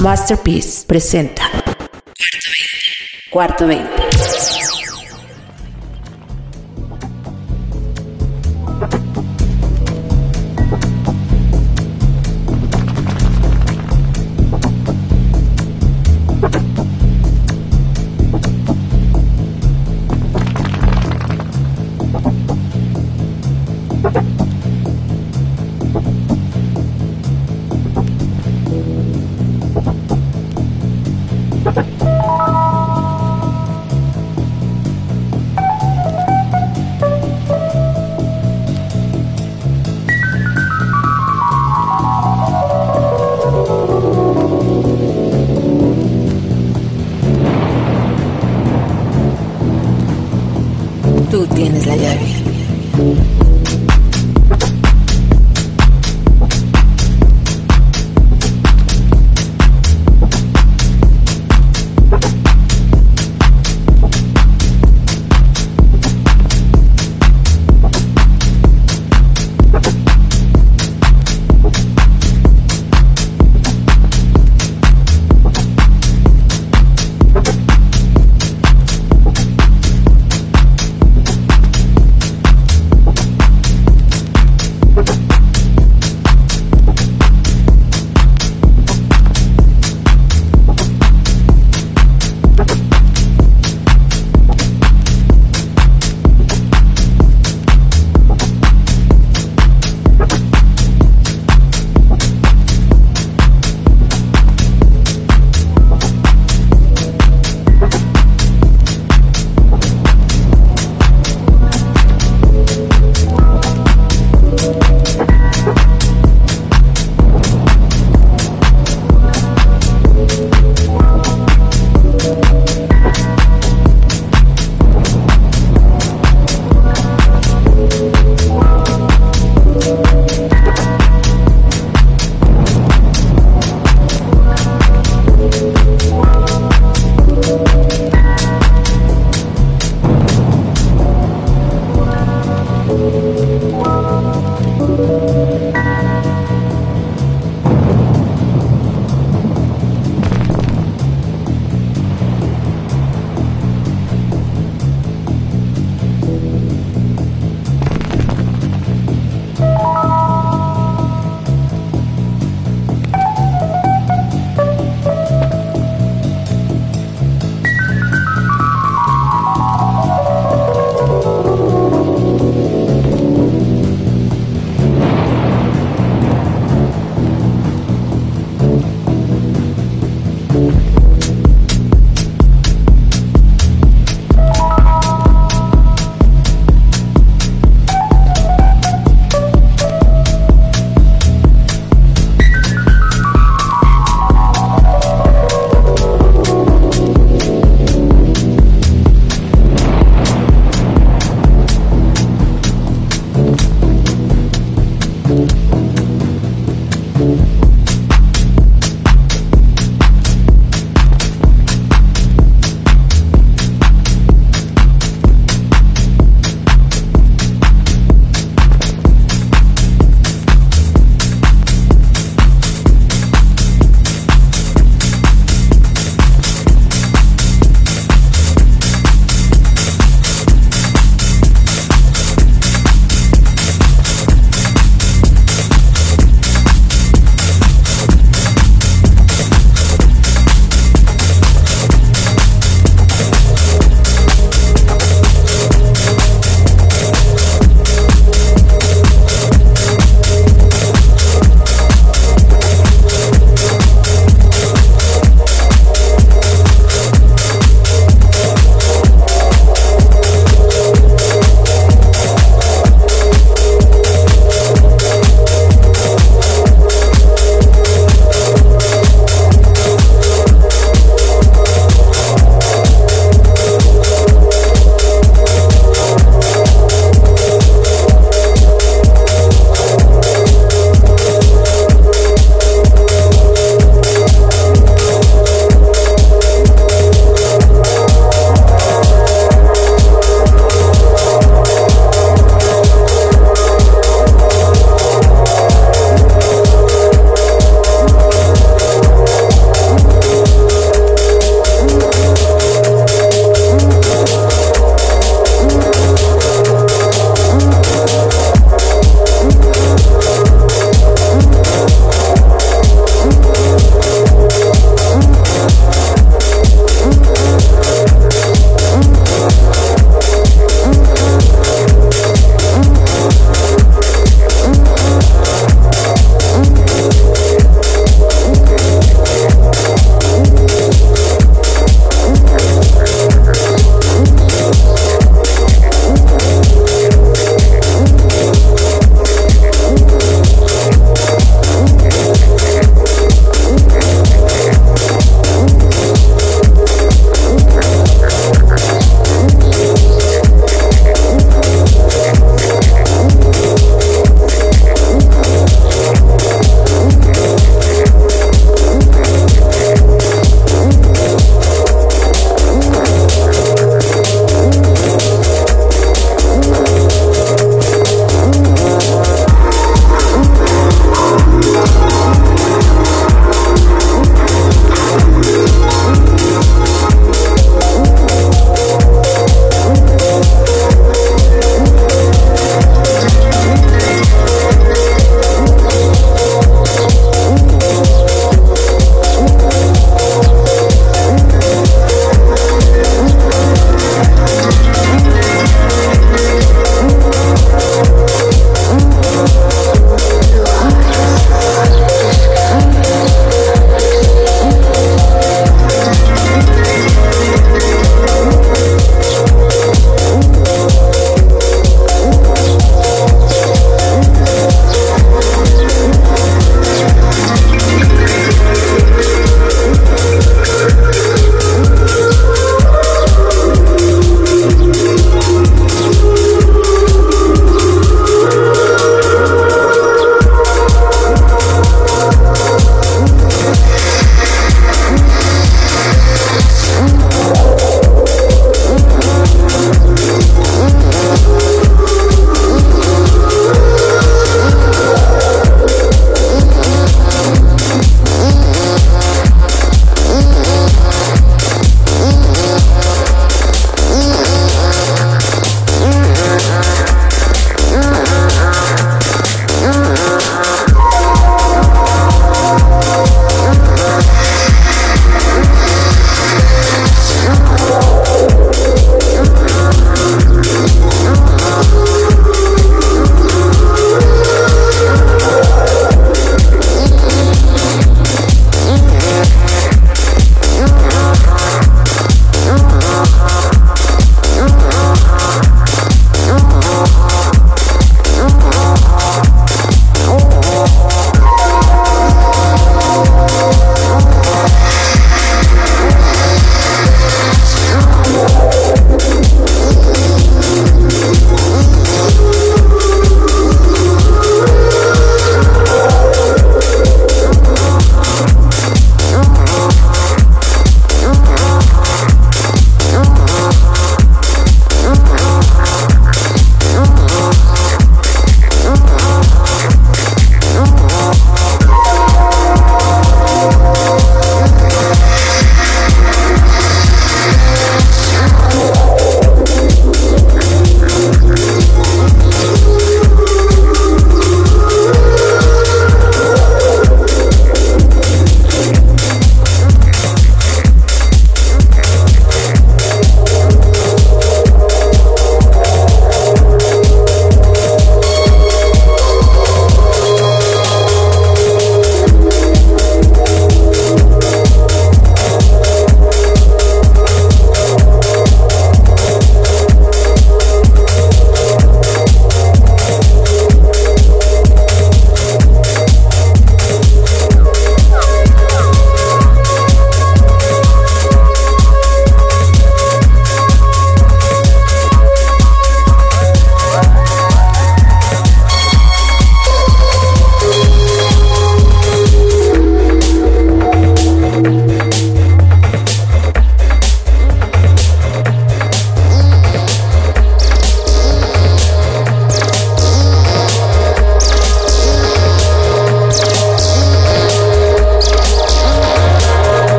Masterpiece presenta. Cuarto 20. Cuarto 20.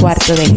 Cuarto Del.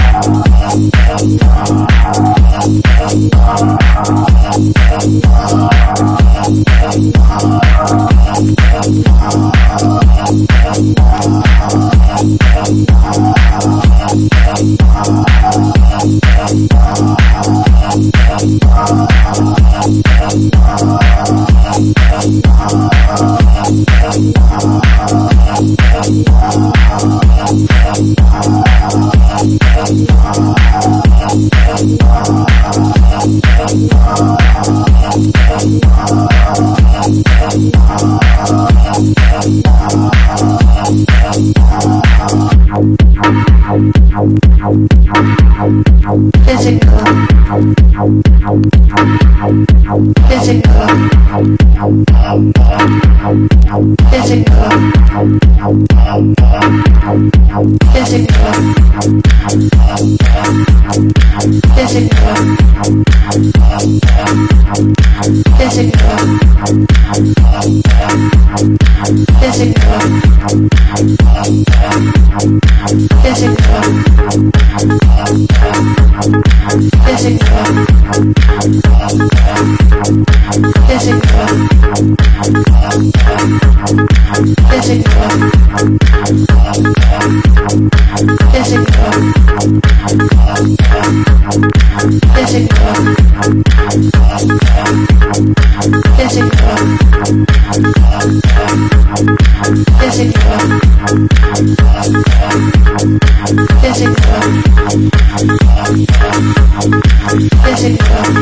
Thank you. Physical. Physical. Physical. Physical. Physical. Physical. physical, physical, physical.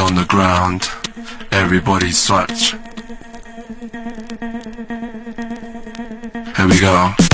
on the ground. Everybody swatch. Here we go.